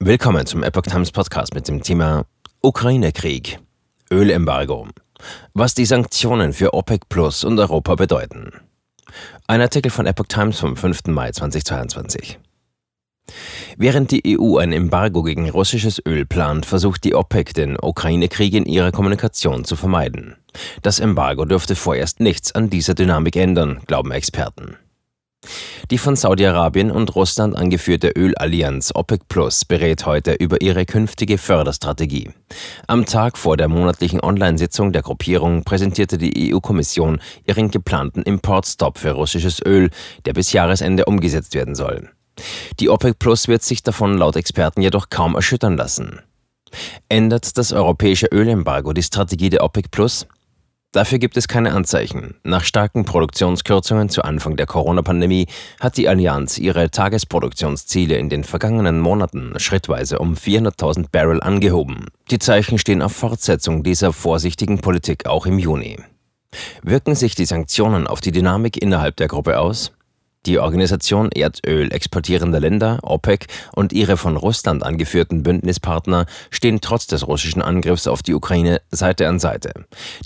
Willkommen zum Epoch Times Podcast mit dem Thema Ukraine-Krieg, Ölembargo, was die Sanktionen für OPEC Plus und Europa bedeuten. Ein Artikel von Epoch Times vom 5. Mai 2022. Während die EU ein Embargo gegen russisches Öl plant, versucht die OPEC den Ukraine-Krieg in ihrer Kommunikation zu vermeiden. Das Embargo dürfte vorerst nichts an dieser Dynamik ändern, glauben Experten. Die von Saudi-Arabien und Russland angeführte Ölallianz OPEC Plus berät heute über ihre künftige Förderstrategie. Am Tag vor der monatlichen Online-Sitzung der Gruppierung präsentierte die EU-Kommission ihren geplanten Importstopp für russisches Öl, der bis Jahresende umgesetzt werden soll. Die OPEC Plus wird sich davon laut Experten jedoch kaum erschüttern lassen. Ändert das europäische Ölembargo die Strategie der OPEC Plus? Dafür gibt es keine Anzeichen. Nach starken Produktionskürzungen zu Anfang der Corona-Pandemie hat die Allianz ihre Tagesproduktionsziele in den vergangenen Monaten schrittweise um 400.000 Barrel angehoben. Die Zeichen stehen auf Fortsetzung dieser vorsichtigen Politik auch im Juni. Wirken sich die Sanktionen auf die Dynamik innerhalb der Gruppe aus? Die Organisation Erdöl exportierender Länder, OPEC, und ihre von Russland angeführten Bündnispartner stehen trotz des russischen Angriffs auf die Ukraine Seite an Seite.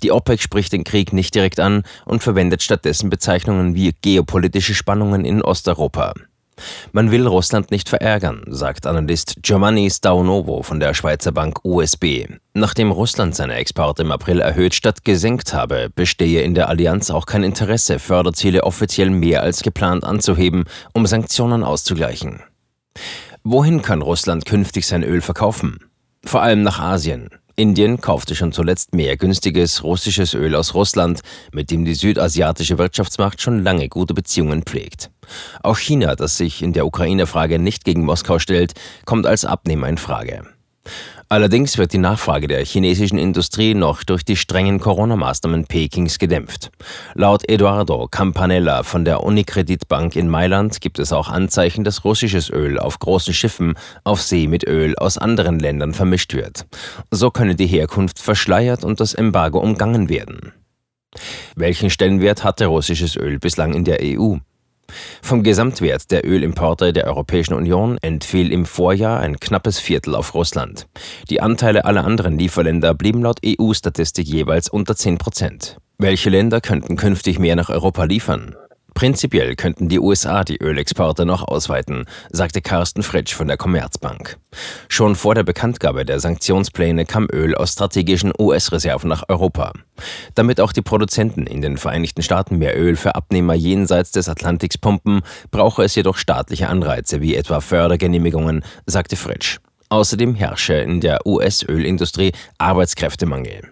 Die OPEC spricht den Krieg nicht direkt an und verwendet stattdessen Bezeichnungen wie geopolitische Spannungen in Osteuropa. Man will Russland nicht verärgern, sagt Analyst Giovanni Staunovo von der Schweizer Bank USB. Nachdem Russland seine Exporte im April erhöht statt gesenkt habe, bestehe in der Allianz auch kein Interesse, Förderziele offiziell mehr als geplant anzuheben, um Sanktionen auszugleichen. Wohin kann Russland künftig sein Öl verkaufen? Vor allem nach Asien. Indien kaufte schon zuletzt mehr günstiges russisches Öl aus Russland, mit dem die südasiatische Wirtschaftsmacht schon lange gute Beziehungen pflegt. Auch China, das sich in der Ukraine-Frage nicht gegen Moskau stellt, kommt als Abnehmer in Frage. Allerdings wird die Nachfrage der chinesischen Industrie noch durch die strengen Corona-Maßnahmen Pekings gedämpft. Laut Eduardo Campanella von der Unicredit Bank in Mailand gibt es auch Anzeichen, dass russisches Öl auf großen Schiffen auf See mit Öl aus anderen Ländern vermischt wird. So könne die Herkunft verschleiert und das Embargo umgangen werden. Welchen Stellenwert hatte russisches Öl bislang in der EU? Vom Gesamtwert der Ölimporte der Europäischen Union entfiel im Vorjahr ein knappes Viertel auf Russland. Die Anteile aller anderen Lieferländer blieben laut EU-Statistik jeweils unter 10 Prozent. Welche Länder könnten künftig mehr nach Europa liefern? Prinzipiell könnten die USA die Ölexporte noch ausweiten, sagte Carsten Fritsch von der Commerzbank. Schon vor der Bekanntgabe der Sanktionspläne kam Öl aus strategischen US-Reserven nach Europa. Damit auch die Produzenten in den Vereinigten Staaten mehr Öl für Abnehmer jenseits des Atlantiks pumpen, brauche es jedoch staatliche Anreize wie etwa Fördergenehmigungen, sagte Fritsch. Außerdem herrsche in der US-Ölindustrie Arbeitskräftemangel.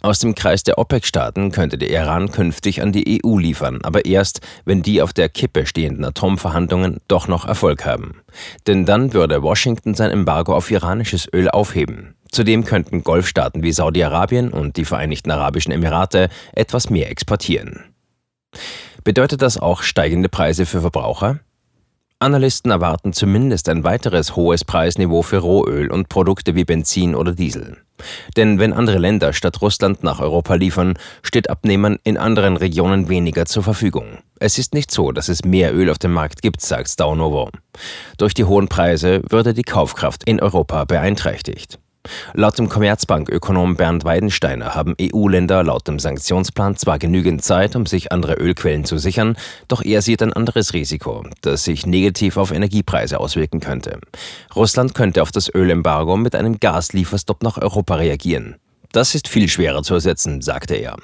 Aus dem Kreis der OPEC-Staaten könnte der Iran künftig an die EU liefern, aber erst, wenn die auf der Kippe stehenden Atomverhandlungen doch noch Erfolg haben. Denn dann würde Washington sein Embargo auf iranisches Öl aufheben. Zudem könnten Golfstaaten wie Saudi-Arabien und die Vereinigten Arabischen Emirate etwas mehr exportieren. Bedeutet das auch steigende Preise für Verbraucher? Analysten erwarten zumindest ein weiteres hohes Preisniveau für Rohöl und Produkte wie Benzin oder Diesel. Denn wenn andere Länder statt Russland nach Europa liefern, steht Abnehmern in anderen Regionen weniger zur Verfügung. Es ist nicht so, dass es mehr Öl auf dem Markt gibt, sagt Staunovo. Durch die hohen Preise würde die Kaufkraft in Europa beeinträchtigt. Laut dem Commerzbank-Ökonom Bernd Weidensteiner haben EU-Länder laut dem Sanktionsplan zwar genügend Zeit, um sich andere Ölquellen zu sichern, doch er sieht ein anderes Risiko, das sich negativ auf Energiepreise auswirken könnte. Russland könnte auf das Ölembargo mit einem Gaslieferstopp nach Europa reagieren. Das ist viel schwerer zu ersetzen, sagte er.